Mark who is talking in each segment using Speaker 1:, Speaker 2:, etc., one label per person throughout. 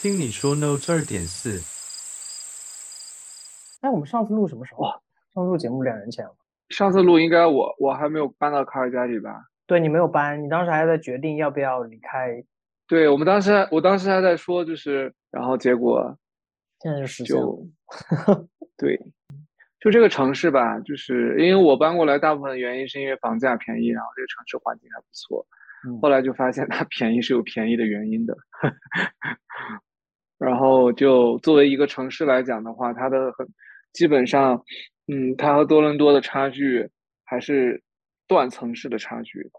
Speaker 1: 听你说 Note 二点四，
Speaker 2: 哎，我们上次录什么时候？上次录节目两年前了。
Speaker 3: 上次录应该我我还没有搬到卡尔加里吧？
Speaker 2: 对你没有搬，你当时还在决定要不要离开，
Speaker 3: 对，我们当时我当时还在说，就是然后结果
Speaker 2: 现在就实现了。
Speaker 3: 对，就这个城市吧，就是因为我搬过来，大部分的原因是因为房价便宜，然后这个城市环境还不错。
Speaker 2: 嗯
Speaker 3: 后来就发现它便宜是有便宜的原因的。然后就作为一个城市来讲的话，它的很基本上，嗯，它和多伦多的差距还是断层式的差距。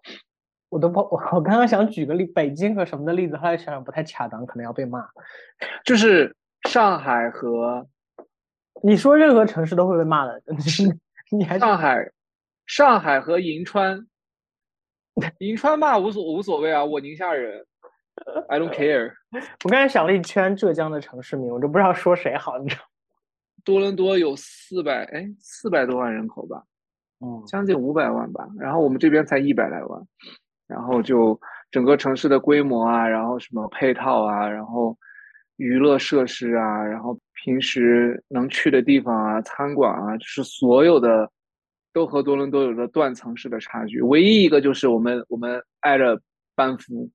Speaker 2: 我都不，我 我刚刚想举个例，北京和什么的例子，后来想想不太恰当，可能要被骂。
Speaker 3: 就是上海和
Speaker 2: 你说任何城市都会被骂的，你你还
Speaker 3: 上海，上海和银川，银川骂无所无所谓啊，我宁夏人，I don't care。
Speaker 2: 我刚才想了一圈浙江的城市名，我都不知道说谁好，你知道？
Speaker 3: 多伦多有四百哎四百多万人口吧，
Speaker 2: 嗯，
Speaker 3: 将近五百万吧，然后我们这边才一百来万，然后就整个城市的规模啊，然后什么配套啊，然后娱乐设施啊，然后平时能去的地方啊，餐馆啊，就是所有的都和多伦多有着断层式的差距。唯一一个就是我们我们挨着班夫。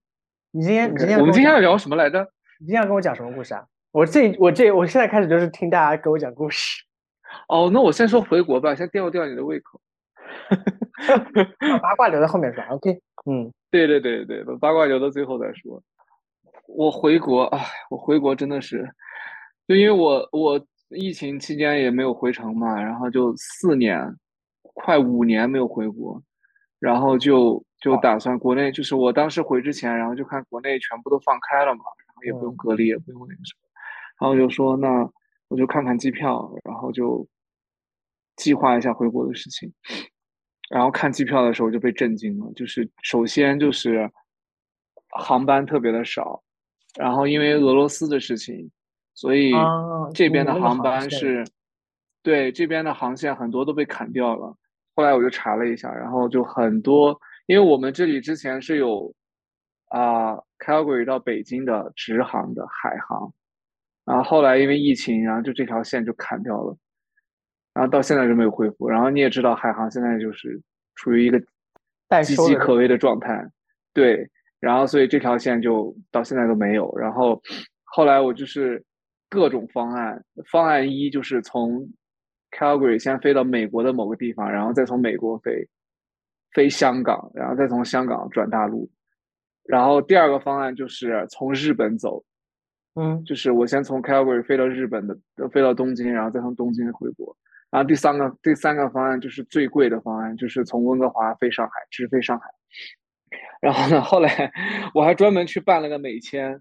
Speaker 2: 你今天你今天
Speaker 3: 我们今天要聊什么来着？
Speaker 2: 你今天要跟我讲什么故事啊？我这我这我现在开始就是听大家给我讲故事，
Speaker 3: 哦，那我先说回国吧，先吊吊你的胃口。
Speaker 2: 把八卦留在后面说。OK，嗯，
Speaker 3: 对对对对，把八卦留到最后再说。我回国，哎，我回国真的是，就因为我我疫情期间也没有回城嘛，然后就四年，快五年没有回国，然后就就打算国内，就是我当时回之前，然后就看国内全部都放开了嘛，然后也不用隔离，也不用那个什么，然后就说那我就看看机票，然后就计划一下回国的事情。然后看机票的时候就被震惊了，就是首先就是航班特别的少，然后因为俄罗斯的事情，所以
Speaker 2: 啊
Speaker 3: 这边的航班是，对这边的航线很多都被砍掉了。后来我就查了一下，然后就很多，因为我们这里之前是有啊、Calgary 到北京的直航的海航，然后后来因为疫情，然后就这条线就砍掉了。然后到现在就没有恢复。然后你也知道，海航现在就是处于一个岌岌可危的状态，对。然后所以这条线就到现在都没有。然后后来我就是各种方案，方案一就是从 Calgary 先飞到美国的某个地方，然后再从美国飞飞香港，然后再从香港转大陆。然后第二个方案就是从日本走，
Speaker 2: 嗯
Speaker 3: 就是我先从 Calgary 飞到日本的，飞到东京，然后再从东京回国。然后第三个第三个方案就是最贵的方案，就是从温哥华飞上海，直飞上海。然后呢，后来我还专门去办了个美签，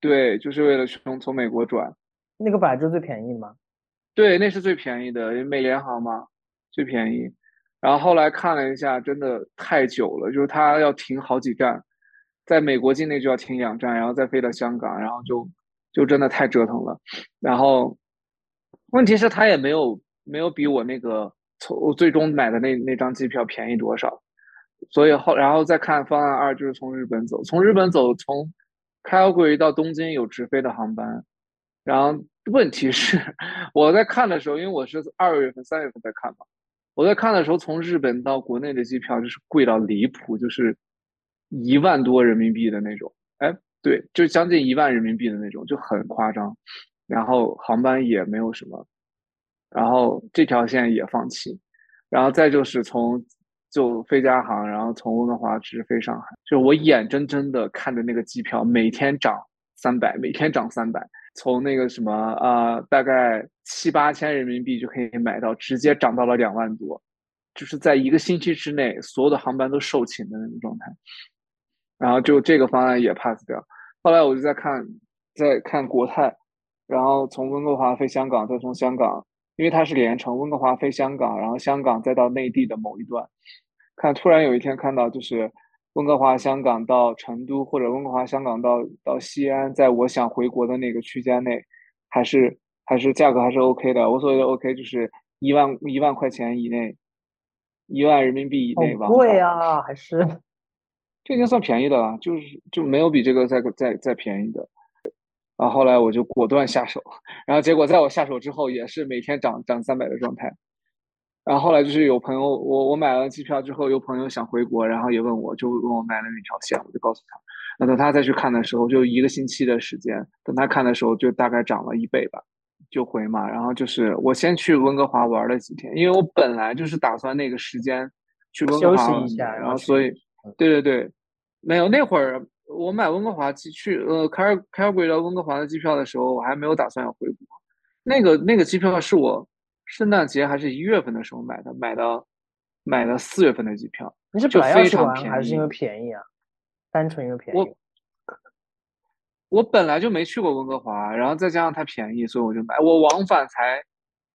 Speaker 3: 对，就是为了从从美国转。
Speaker 2: 那个本来就最便宜吗。
Speaker 3: 对，那是最便宜的，美联航嘛，最便宜。然后后来看了一下，真的太久了，就是它要停好几站，在美国境内就要停两站，然后再飞到香港，然后就就真的太折腾了。然后问题是它也没有没有比我那个从最终买的那那张机票便宜多少，所以后然后再看方案二，就是从日本走，从日本走从 Calgary 到东京有直飞的航班，然后问题是 我在看的时候，因为我是二月份、三月份在看嘛，我在看的时候，从日本到国内的机票就是贵到离谱，就是一万多人民币的那种，哎，对，就将近一万人民币的那种，就很夸张。然后航班也没有什么，然后这条线也放弃，然后再就是从就飞加航，然后从温哥华直飞上海，就我眼睁睁的看着那个机票每天涨三百，每天涨三百，从那个什么啊、大概七八千人民币就可以买到，直接涨到了两万多，就是在一个星期之内，所有的航班都售罄的那种状态。然后就这个方案也 pass 掉。后来我就在看，在看国泰，然后从温哥华飞香港，再从香港，因为它是连程，温哥华飞香港，然后香港再到内地的某一段。看，突然有一天看到，就是温哥华香港到成都，或者温哥华香港到到西安，在我想回国的那个区间内，还是还是价格还是 OK 的。我所谓的 OK 就是一万一万块钱以内，一万人民币以内往
Speaker 2: 好贵啊，还是
Speaker 3: 这已经算便宜的了，就是就没有比这个再再再便宜的。然后后来我就果断下手，然后结果在我下手之后也是每天涨涨三百的状态。然后后来就是有朋友，我我买了机票之后，有朋友想回国，然后也问我，就问我买了哪条线，我就告诉他。那等他再去看的时候，就一个星期的时间，等他看的时候就大概涨了一倍吧，就回嘛。然后就是我先去温哥华玩了几天，因为我本来就是打算那个时间去温哥华
Speaker 2: 休息一下，
Speaker 3: 然后所以对对对，没有那会儿我买温哥华机去呃开尔开尔贵到温哥华的机票的时候，我还没有打算要回国，那个那个机票是我。圣诞节还是一月份的时候买的，买的买的四月份的机票，
Speaker 2: 你是本来要去玩还是因为便宜啊？单纯因为便宜。
Speaker 3: 我我本来就没去过温哥华，然后再加上它便宜，所以我就买。我往返才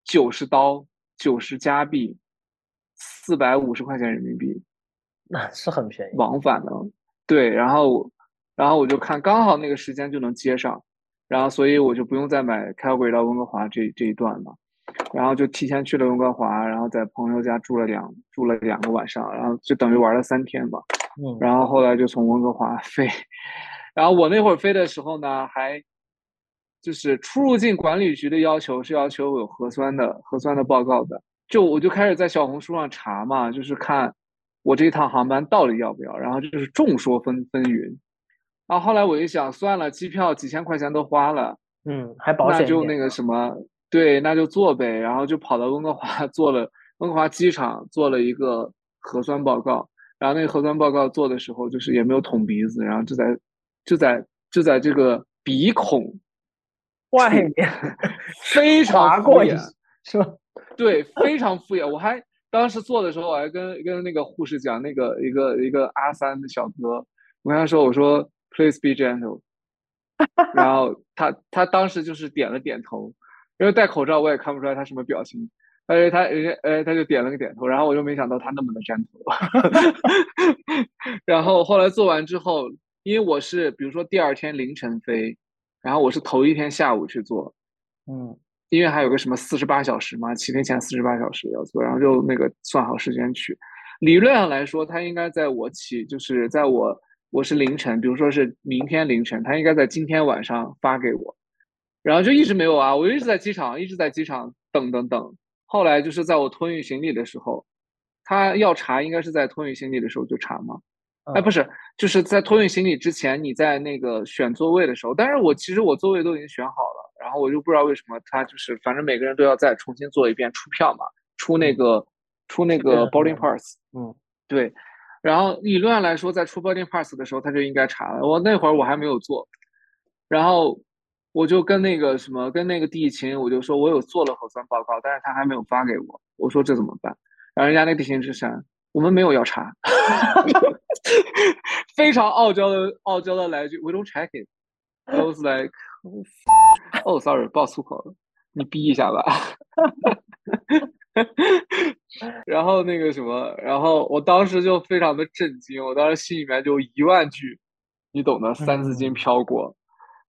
Speaker 3: 九十刀，九十加币，四百五十块钱人民币，
Speaker 2: 那是很便宜。
Speaker 3: 往返的，对，然后然后我就看刚好那个时间就能接上，然后所以我就不用再买开轨到温哥华这这一段了。然后就提前去了温哥华，然后在朋友家住了两住了两个晚上，然后就等于玩了三天吧。
Speaker 2: 嗯，
Speaker 3: 然后后来就从温哥华 飞，然后我那会儿飞的时候呢，还就是出入境管理局的要求是要求有核酸的核酸的报告的，就我就开始在小红书上查嘛，就是看我这一趟航班到底要不要，然后就是众说纷纷纭。然后后来我一想，算了，机票几千块钱都花了，
Speaker 2: 嗯，还保险
Speaker 3: 那就那个什么。对，那就做呗，然后就跑到温哥华 做了温哥华机场做了一个核酸报告，然后那个核酸报告做的时候，就是也没有捅鼻子，然后就在就在就在这个鼻孔
Speaker 2: 外面
Speaker 3: 非常敷衍，
Speaker 2: 是吧？
Speaker 3: 对，非常敷衍。我还当时做的时候，我还跟跟那个护士讲，那个一个一个阿三的小哥，我跟他说，我说 Please be gentle，然后他他当时就是点了点头。因为戴口罩，我也看不出来他什么表情。哎，他人家哎，他就点了个点头，然后我就没想到他那么的粘头。然后后来做完之后，因为我是比如说第二天凌晨飞，然后我是头一天下午去做，
Speaker 2: 嗯，
Speaker 3: 因为还有个什么四十八小时嘛，起飞前四十八小时要做，然后就那个算好时间去。理论上来说，他应该在我起，就是在我我是凌晨，比如说是明天凌晨，他应该在今天晚上发给我。然后就一直没有啊，我一直在机场，一直在机场等等等。后来就是在我托运行李的时候，他要查，应该是在托运行李的时候就查吗？哎，不是，就是在托运行李之前，你在那个选座位的时候。但是我其实我座位都已经选好了，然后我就不知道为什么他就是，反正每个人都要再重新做一遍出票嘛，出那个出那个 boarding pass。
Speaker 2: 嗯，
Speaker 3: 对。然后理论上来说，在出 boarding pass 的时候，他就应该查了。我那会儿我还没有做，然后。我就跟那个什么，跟那个地勤，我就说我有做了核酸报告，但是他还没有发给我。我说这怎么办？然后人家那地勤之神，我们没有要查，非常傲娇的傲娇的来一句，We don't check it。I was like, oh sorry，爆粗口了，你逼一下吧。然后那个什么，然后我当时就非常的震惊，我当时心里面就一万句，你懂的，三字经飘过。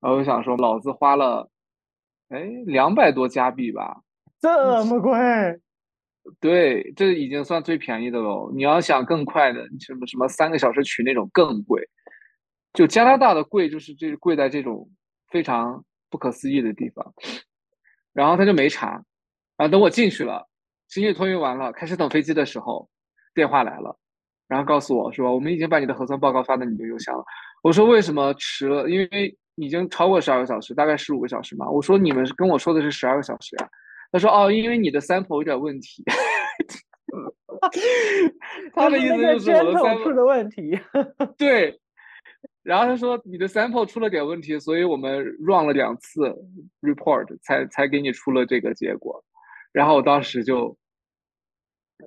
Speaker 3: 然后我想说，老子花了，哎，两百多加币吧，
Speaker 2: 这么贵？
Speaker 3: 对，这已经算最便宜的喽。你要想更快的，什么什么三个小时取那种更贵。就加拿大的贵，就是这贵在这种非常不可思议的地方。然后他就没查，然后等我进去了，行李托运完了，开始等飞机的时候，电话来了，然后告诉我说，我们已经把你的核酸报告发到你的邮箱了。我说为什么迟了？因为。已经超过十二个小时，大概十五个小时嘛。我说你们跟我说的是十二个小时呀。他说哦，因为你的 sample 有点问题。他的意思就是我的 sample
Speaker 2: 出了问题。
Speaker 3: 对。然后他说你的 sample 出了点问题，所以我们 run 了两次 report 才才给你出了这个结果。然后我当时就，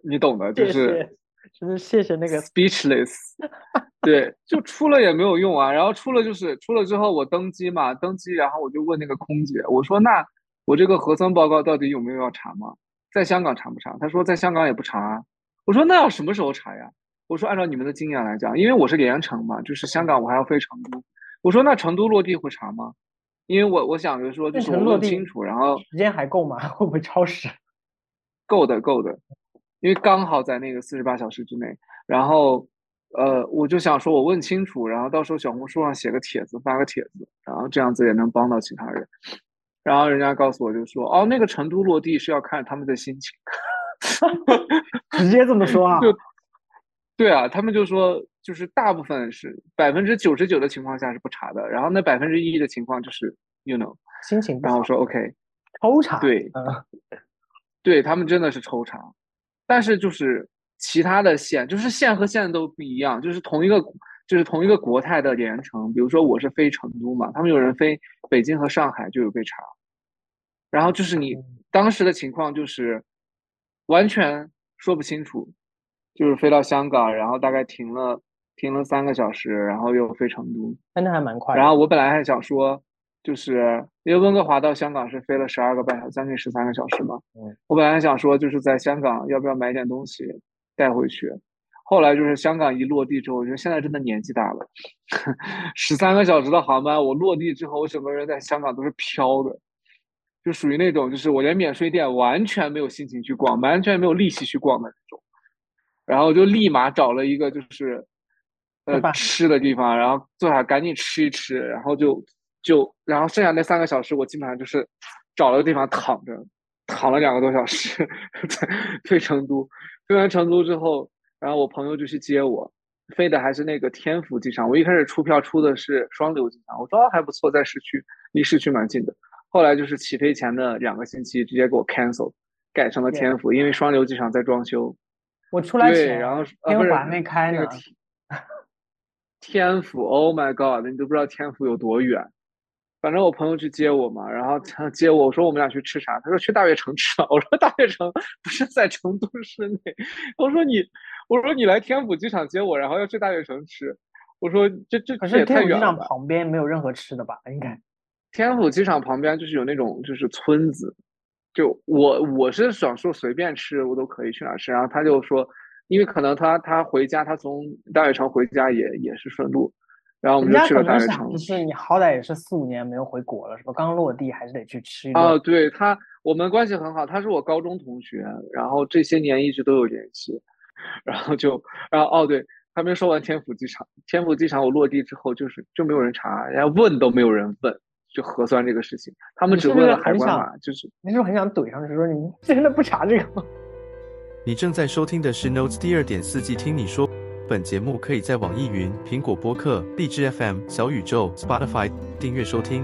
Speaker 3: 你懂的，就是。
Speaker 2: 真的谢谢那个
Speaker 3: speechless，对，就出了也没有用啊。然后出了就是出了之后我登机嘛，登机然后我就问那个空姐，我说那我这个核酸报告到底有没有要查吗？在香港查不查？他说在香港也不查啊。我说那要什么时候查呀？我说按照你们的经验来讲，因为我是连城嘛，就是香港我还要飞成都。我说那成都落地会查吗？因为我我想着说就是问清楚，然后
Speaker 2: 时间还够吗？会不会超时？
Speaker 3: 够的，够的。因为刚好在那个四十八小时之内，然后，呃，我就想说，我问清楚，然后到时候小红书上写个帖子，发个帖子，然然后这样子也能帮到其他人。然后人家告诉我就说，哦，那个成都落地是要看他们的心情，
Speaker 2: 直接这么说啊？
Speaker 3: 就对啊，他们就说，就是大部分是百分之九十九的情况下是不查的，然后那百分之一的情况就是 you know
Speaker 2: 心情不好。
Speaker 3: 然后我说 OK，
Speaker 2: 抽查，
Speaker 3: 对
Speaker 2: 嗯，
Speaker 3: 对他们真的是抽查，但是就是其他的线，就是线和线都不一样，就是同一个就是同一个国泰的连城，比如说我是飞成都嘛，他们有人飞北京和上海就有被查，然后就是你
Speaker 2: 嗯
Speaker 3: 当时的情况就是完全说不清楚，就是飞到香港，然后大概停了停了三个小时，然后又飞成都，
Speaker 2: 那那还蛮快。
Speaker 3: 然后我本来还想说，就是因为温哥华到香港是飞了十二个半小时，将近十三个小时嘛。
Speaker 2: 嗯，
Speaker 3: 我本来想说，就是在香港要不要买点东西带回去。后来就是香港一落地之后，我觉得现在真的年纪大了，十三个小时的航班，我落地之后，我整个人在香港都是飘的，就属于那种就是我连免税店完全没有心情去逛，完全没有力气去逛的那种。然后就立马找了一个就是呃
Speaker 2: 吃
Speaker 3: 的地方，然后坐下赶紧吃一吃，然后就就然后剩下那三个小时，我基本上就是找了个地方躺着，躺了两个多小时，在飞成都，飞完成都之后，然后我朋友就去接我，飞的还是那个天府机场，我一开始出票出的是双流机场，我说哦还不错，在市区，离市区蛮近的，后来就是起飞前的两个星期直接给我 cancel，改成了天府，因为双流机场在装修。
Speaker 2: 我出来
Speaker 3: 对，
Speaker 2: 前，
Speaker 3: 然后
Speaker 2: 天华没开呢
Speaker 3: 那个。天天府，Oh my God，你都不知道天府有多远。反正我朋友去接我嘛，然后他接我，我说我们俩去吃啥？他说去大悦城吃吧。我说大悦城不是在成都市内。我说你，我说你来天府机场接我，然后要去大悦城吃。我说这这
Speaker 2: 可是天府机场
Speaker 3: 太远了吧。
Speaker 2: 旁边没有任何吃的吧？应该。
Speaker 3: 天府机场旁边就是有那种就是村子，就我我是想说随便吃我都可以去哪儿吃，然后他就说，因为可能他他回家他从大悦城回家也也是顺路，然后我们就去
Speaker 2: 家可能
Speaker 3: 了大悦城。
Speaker 2: 想就是你好歹也是四五年没有回国了，是吧？刚落地还是得去吃一顿。
Speaker 3: 哦，对他，我们关系很好，他是我高中同学，然后这些年一直都有联系，然后就，然后哦，对，还没说完天府机场，天府机场我落地之后就是就没有人查，人家问都没有人问，就核酸这个事情，他们只问了海
Speaker 2: 很想
Speaker 3: 关码，就是
Speaker 2: 你是不是很想怼上去说你真的不查这个吗？
Speaker 1: 你正在收听的是 Notes 第二点四季，听你说。本节目可以在网易云、苹果播客、荔枝 FM、小宇宙、Spotify 订阅收听。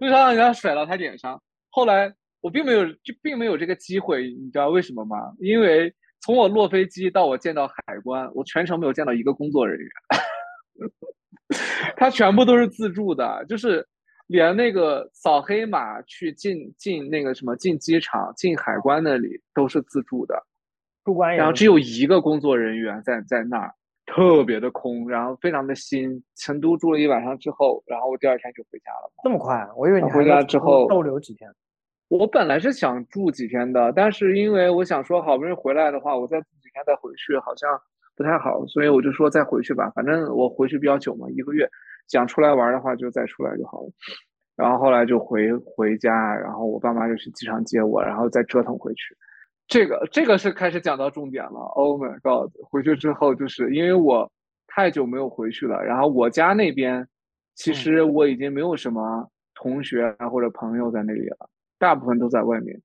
Speaker 3: 为啥让人家甩到他脸上。后来我并没有就并没有这个机会，你知道为什么吗？因为从我落飞机到我见到海关，我全程没有见到一个工作人员，他全部都是自助的，就是连那个扫黑码去进进那个什么进机场、进海关那里都是自助的，然后只有一个工作人员在在那儿。特别的空，然后非常的新。成都住了一晚上之后，然后我第二天就回家了。
Speaker 2: 这么快啊，我以为你
Speaker 3: 回家之后
Speaker 2: 逗留几天。
Speaker 3: 我本来是想住几天的，但是因为我想说好不容易回来的话，我再住几天再回去好像不太好，所以我就说再回去吧，反正我回去比较久嘛，一个月，想出来玩的话就再出来就好了。然后后来就回回家，然后我爸妈就去机场接我，然后再折腾回去。这个这个是开始讲到重点了，Oh my god！回去之后就是因为我太久没有回去了，然后我家那边其实我已经没有什么同学啊或者朋友在那里了。大部分都在外面，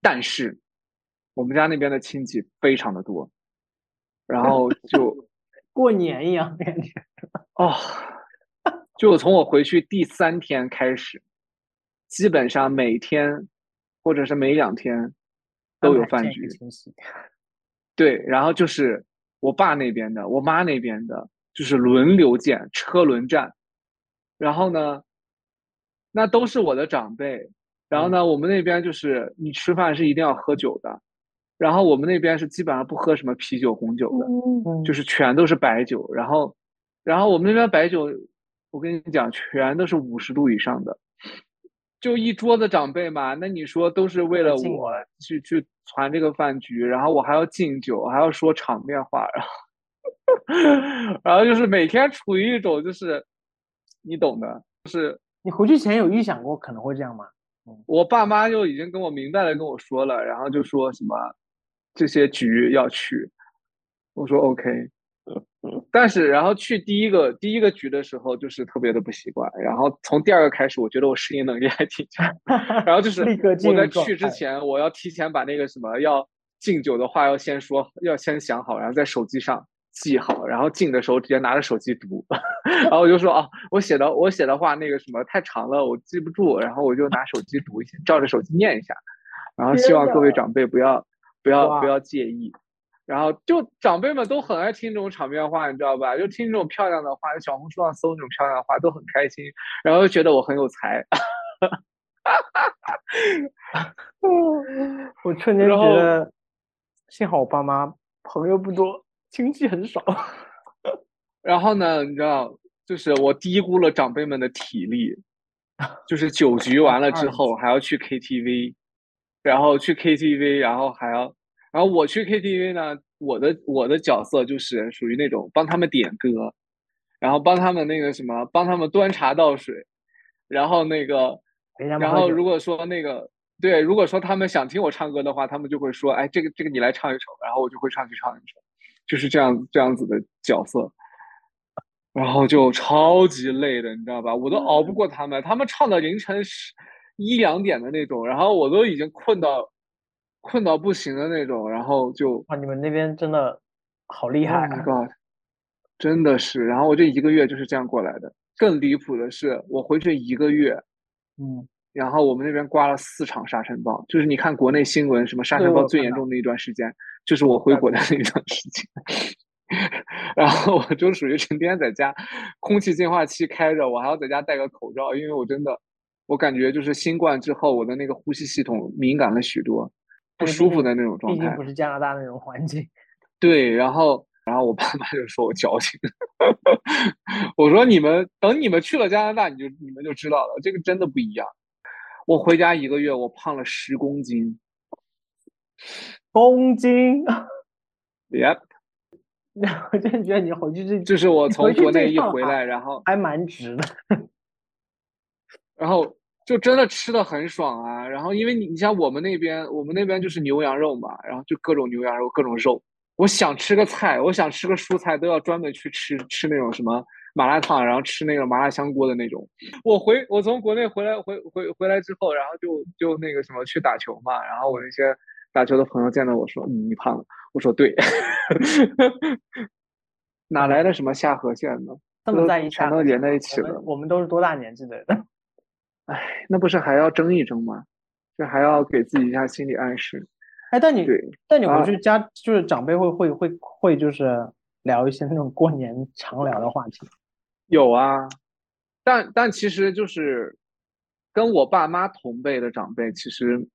Speaker 3: 但是我们家那边的亲戚非常的多，然后 就
Speaker 2: 过年一样感觉。
Speaker 3: 哦，就从我回去第三天开始，基本上每天或者是每两天都有饭局。对，然后就是我爸那边的，我妈那边的，就是轮流见，车轮战。然后呢，那都是我的长辈。然后呢，我们那边就是你吃饭是一定要喝酒的，然后我们那边是基本上不喝什么啤酒、红酒的，
Speaker 2: 嗯
Speaker 3: 就是全都是白酒。然后，然后我们那边白酒，我跟你讲，全都是五十度以上的，就一桌子长辈嘛。那你说都是为了我去去传这个饭局，然后我还要敬酒，还要说场面话，然后，然后就是每天处于一种就是你懂的，就是
Speaker 2: 你回去前有预想过可能会这样吗？
Speaker 3: 我爸妈就已经跟我明白的跟我说了，然后就说什么这些局要去，我说 OK，但是，然后去第一个第一个局的时候，就是特别的不习惯。然后从第二个开始，我觉得我适应能力还挺强。然后就是我在去之前，我要提前把那个什么要敬酒的话要先说，要先想好，然后在手机上记好，然后敬的时候直接拿着手机读。然后我就说啊，我写的我写的话那个什么太长了，我记不住。然后我就拿手机读一下，照着手机念一下。然后希望各位长辈不要不要不要介意。然后就长辈们都很爱听这种场面话，你知道吧？就听这种漂亮的话，小红书上搜那种漂亮的话，都很开心。然后又觉得我很有才，
Speaker 2: 我瞬间觉得，幸好我爸妈朋友不多，亲戚很少。
Speaker 3: 然后呢，你知道，就是我低估了长辈们的体力，就是酒局完了之后还要去 KTV，然后去 KTV，然后还要。然后我去 KTV 呢，我的我的角色就是属于那种帮他们点歌，然后帮他们那个什么，帮他们端茶倒水，然后那个，然后如果说那个对，如果说他们想听我唱歌的话，他们就会说，哎，这个这个你来唱一首，然后我就会上去唱一首，就是这样这样子的角色，然后就超级累的，你知道吧？我都熬不过他们，他们唱到凌晨十一两点的那种，然后我都已经困到。困到不行的那种，然后就
Speaker 2: 啊，你们那边真的好厉害
Speaker 3: 啊！God，！真的是，然后我这一个月就是这样过来的。更离谱的是，我回去一个月，
Speaker 2: 嗯，
Speaker 3: 然后我们那边刮了四场沙尘暴，就是你看国内新闻，什么沙尘暴最严重的一段时间，就是我回国的那一段时间。然后我就属于成天在家，空气净化器开着，我还要在家戴个口罩，因为我真的，我感觉就是新冠之后，我的那个呼吸系统敏感了许多。不舒服的那种状态，
Speaker 2: 毕竟不是加拿大那种环境。
Speaker 3: 对，然后，然后我爸妈就说我矫情。我说你们等你们去了加拿大，你就你们就知道了，这个真的不一样。我回家一个月，我胖了十公斤。
Speaker 2: 公斤？
Speaker 3: Yep。
Speaker 2: 我真的觉得你回去这，
Speaker 3: 就是我从国内一回来，然后
Speaker 2: 还蛮值的。
Speaker 3: 然后。就真的吃的很爽啊，然后因为你你像我们那边，我们那边就是牛羊肉嘛，然后就各种牛羊肉，各种肉。我想吃个菜，我想吃个蔬菜，都要专门去吃吃那种什么麻辣烫，然后吃那个麻辣香锅的那种。我回我从国内回来回回回来之后，然后就就那个什么去打球嘛，然后我那些打球的朋友见到我说你胖了，我说对，哪来的什么下颌线呢？
Speaker 2: 这么在一起，
Speaker 3: 全都连在一起了。
Speaker 2: 我们都是多大年纪的人？
Speaker 3: 哎，那不是还要争一争吗？这还要给自己一下心理暗示。
Speaker 2: 哎，但你，但你回去家就是长辈会会会会就是聊一些那种过年常聊的话题。
Speaker 3: 有啊，但但其实就是跟我爸妈同辈的长辈，其实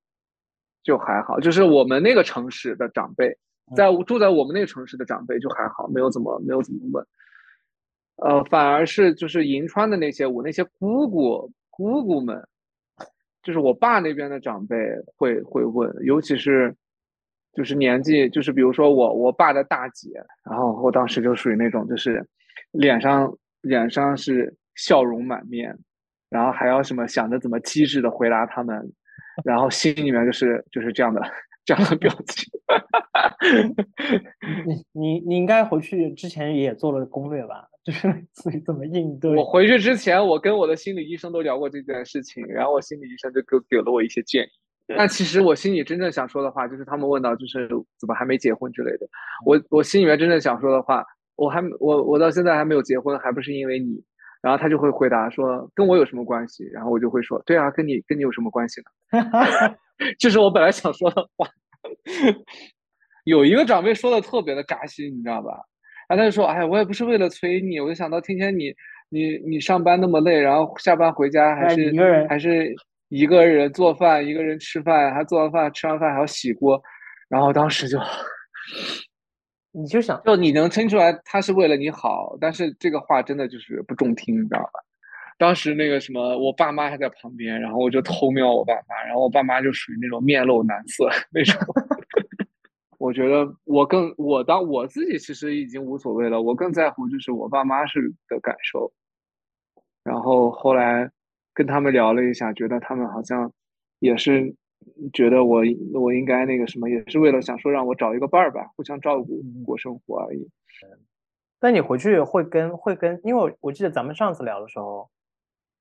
Speaker 3: 就还好。就是我们那个城市的长辈，在住在我们那个城市的长辈就还好，没有怎么没有怎么问。呃，反而是就是银川的那些我那些姑姑。姑姑们，就是我爸那边的长辈会会问，尤其是就是年纪，就是比如说我我爸的大姐，然后我当时就属于那种，就是脸上脸上是笑容满面，然后还要什么想着怎么机智的回答他们，然后心里面就是就是这样的这样的表情。
Speaker 2: 你你你应该回去之前也做了攻略吧？就是自己怎么应对？
Speaker 3: 我回去之前，我跟我的心理医生都聊过这件事情，然后我心理医生就给给了我一些建议。但其实我心里真正想说的话，就是他们问到就是怎么还没结婚之类的。我我心里面真正想说的话，我还我我到现在还没有结婚，还不是因为你。然后他就会回答说跟我有什么关系？然后我就会说对啊，跟你跟你有什么关系呢？这是我本来想说的话。有一个长辈说的特别的扎心，你知道吧？然后他就说：“哎，我也不是为了催你，我就想到天天你你你上班那么累，然后下班回家还是还是一个人做饭，一个人吃饭，还做完饭吃完饭还要洗锅。”然后当时就，
Speaker 2: 你就想，
Speaker 3: 就你能听出来他是为了你好，但是这个话真的就是不中听，你知道吧？当时那个什么，我爸妈还在旁边，然后我就偷瞄我爸妈，然后我爸妈就属于那种面露难色那种。我觉得我更我当我自己其实已经无所谓了，我更在乎就是我爸妈是的感受。然后后来跟他们聊了一下，觉得他们好像也是觉得我我应该那个什么，也是为了想说让我找一个伴儿吧，互相照顾过生活而已。
Speaker 2: 那你回去会跟会跟，因为我我记得咱们上次聊的时候，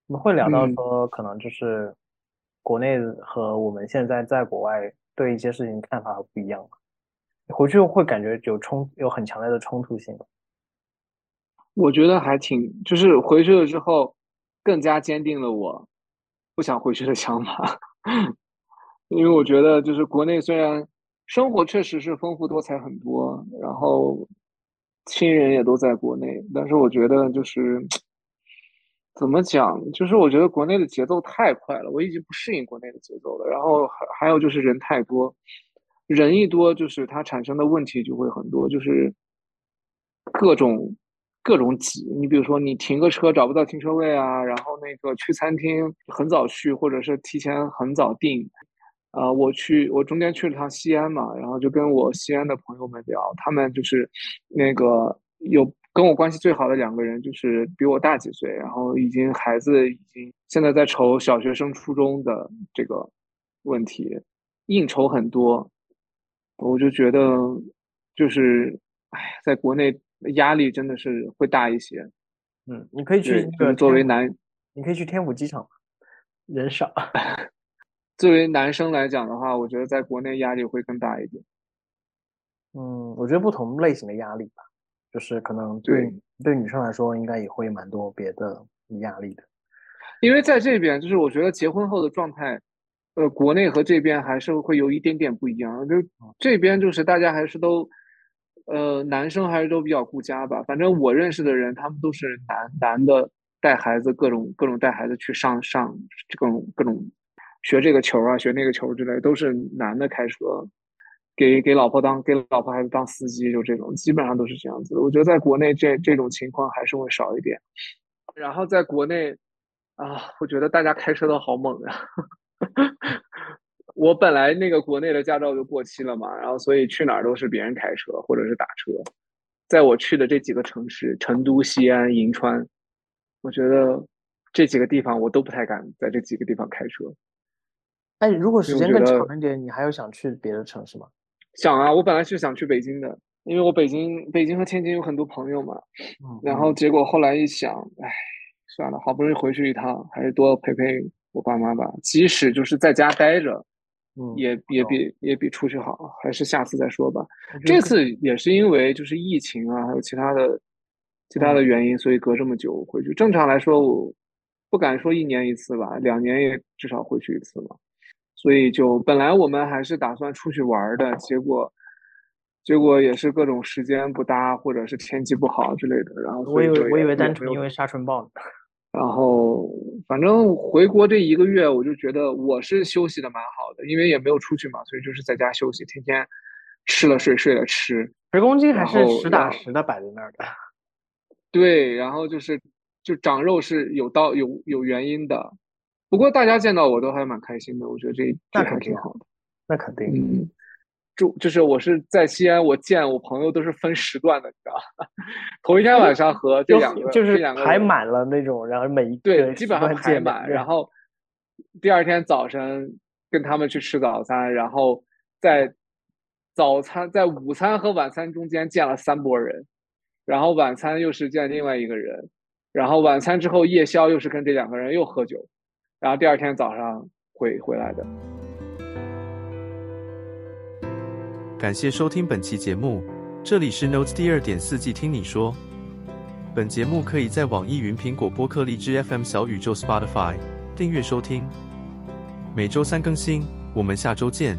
Speaker 2: 我们会聊到
Speaker 3: 嗯
Speaker 2: 说，可能就是国内和我们现在在国外对一些事情看法不一样。你回去会感觉有冲有很强烈的冲突性。
Speaker 3: 我觉得还挺，就是回去了之后，更加坚定了我不想回去的想法。因为我觉得，就是国内虽然生活确实是丰富多彩很多，然后亲人也都在国内，但是我觉得就是怎么讲，就是我觉得国内的节奏太快了，我已经不适应国内的节奏了。然后还还有就是人太多，人一多，就是它产生的问题就会很多，就是各种各种挤。你比如说，你停个车找不到停车位啊，然后那个去餐厅很早去，或者是提前很早订。呃，我去，我中间去了趟西安嘛，然后就跟我西安的朋友们聊，他们就是那个有跟我关系最好的两个人，就是比我大几岁，然后已经孩子已经现在在愁小学升初中的这个问题，应酬很多，我就觉得就是，哎呀，在国内压力真的是会大一些。
Speaker 2: 嗯，你可以去
Speaker 3: 对，
Speaker 2: 那个
Speaker 3: 作为，男
Speaker 2: 你可以去天府机场嘛，人少。
Speaker 3: 作为男生来讲的话，我觉得在国内压力会更大一点。
Speaker 2: 嗯，我觉得不同类型的压力吧，就是可能对
Speaker 3: 对
Speaker 2: 对女生来说，应该也会蛮多别的压力的。
Speaker 3: 因为在这边，就是我觉得结婚后的状态，呃，国内和这边还是会有一点点不一样。就这边就是大家还是都，呃，男生还是都比较顾家吧。反正我认识的人，他们都是男男的带孩子，各种各种带孩子去上上各种各种学这个球啊，学那个球之类，都是男的开车，给给老婆当给老婆孩子当司机，就这种，基本上都是这样子的。我觉得在国内这这种情况还是会少一点。然后在国内。啊，我觉得大家开车都好猛呀！我本来那个国内的驾照就过期了嘛，然后所以去哪儿都是别人开车或者是打车。在我去的这几个城市，成都、西安、银川，我觉得这几个地方我都不太敢在这几个地方开车。
Speaker 2: 哎，如果时间更长一点，你还有想去别的城市吗？
Speaker 3: 想啊，我本来是想去北京的，因为我北京、北京和天津有很多朋友嘛。
Speaker 2: 嗯，
Speaker 3: 然后结果后来一想，哎，算了，好不容易回去一趟，还是多陪陪我爸妈吧。即使就是在家待着，
Speaker 2: 嗯，
Speaker 3: 也也比也比出去好，还是下次再说吧。这次也是因为就是疫情啊，还有其他的其他的原因，所以隔这么久回去。正常来说，我不敢说一年一次吧，两年也至少回去一次嘛。所以就本来我们还是打算出去玩的，结果结果也是各种时间不搭，或者是天气不好之类的，然后
Speaker 2: 我以为我以为单纯因为沙尘暴呢。
Speaker 3: 然后反正回国这一个月，我就觉得我是休息的蛮好的，因为也没有出去嘛，所以就是在家休息，天天吃了睡，睡了吃。
Speaker 2: 十公斤还是实打实的摆在那儿的。
Speaker 3: 对，然后就是就长肉是有道有有原因的，不过大家见到我都还蛮开心的，我觉得这这还挺好的。
Speaker 2: 那肯定。
Speaker 3: 嗯，就就是我是在西安，我见我朋友都是分时段的，你知道吗？头一天晚上和这
Speaker 2: 就
Speaker 3: 两个
Speaker 2: 就是
Speaker 3: 两个人
Speaker 2: 排满了那种，然后每一
Speaker 3: 对，基本上排满，然后第二天早晨跟他们去吃早餐，然后在早餐在午餐和晚餐中间见了三拨人，然后晚餐又是见另外一个人，然后晚餐之后夜宵又是跟这两个人又喝酒，然后第二天早上会回来的。
Speaker 1: 感谢收听本期节目，这里是 Notes 第二点四季听你说。本节目可以在网易云、苹果播客、荔枝 FM、小宇宙、Spotify 订阅收听，每周三更新。我们下周见。